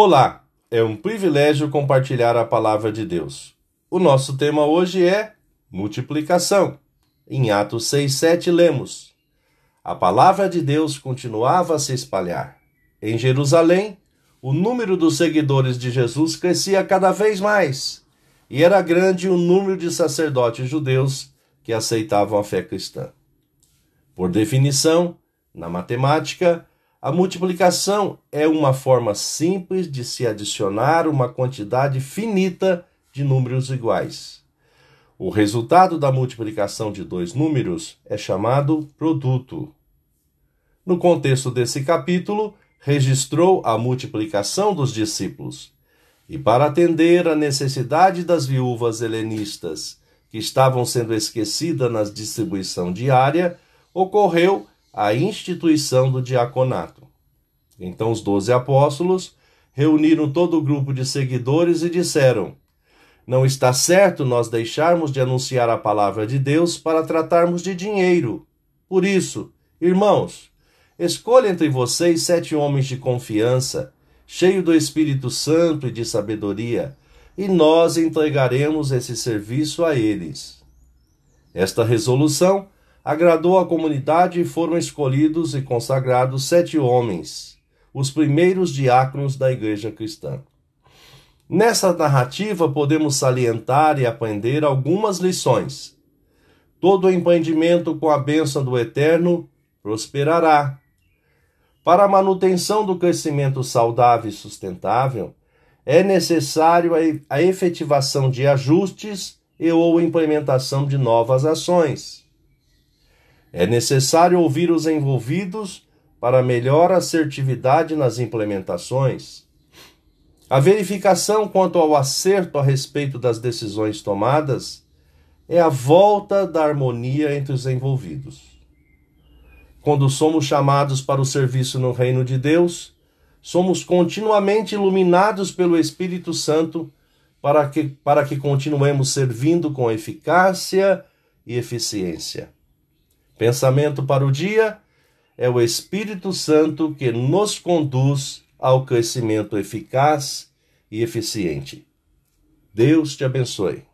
Olá, é um privilégio compartilhar a palavra de Deus. O nosso tema hoje é multiplicação. Em Atos 6:7 lemos: A palavra de Deus continuava a se espalhar. Em Jerusalém, o número dos seguidores de Jesus crescia cada vez mais, e era grande o número de sacerdotes judeus que aceitavam a fé cristã. Por definição, na matemática, a multiplicação é uma forma simples de se adicionar uma quantidade finita de números iguais. O resultado da multiplicação de dois números é chamado produto. No contexto desse capítulo, registrou a multiplicação dos discípulos. E para atender à necessidade das viúvas helenistas, que estavam sendo esquecidas na distribuição diária, ocorreu a instituição do diaconato. Então os doze apóstolos reuniram todo o grupo de seguidores e disseram: Não está certo nós deixarmos de anunciar a palavra de Deus para tratarmos de dinheiro. Por isso, irmãos, escolha entre vocês sete homens de confiança, cheios do Espírito Santo e de sabedoria, e nós entregaremos esse serviço a eles. Esta resolução agradou a comunidade e foram escolhidos e consagrados sete homens, os primeiros diáconos da igreja cristã. Nessa narrativa podemos salientar e aprender algumas lições. Todo empreendimento com a bênção do Eterno prosperará. Para a manutenção do crescimento saudável e sustentável, é necessário a efetivação de ajustes e ou implementação de novas ações. É necessário ouvir os envolvidos para melhor assertividade nas implementações. A verificação quanto ao acerto a respeito das decisões tomadas é a volta da harmonia entre os envolvidos. Quando somos chamados para o serviço no reino de Deus, somos continuamente iluminados pelo Espírito Santo para que, para que continuemos servindo com eficácia e eficiência. Pensamento para o dia é o Espírito Santo que nos conduz ao crescimento eficaz e eficiente. Deus te abençoe.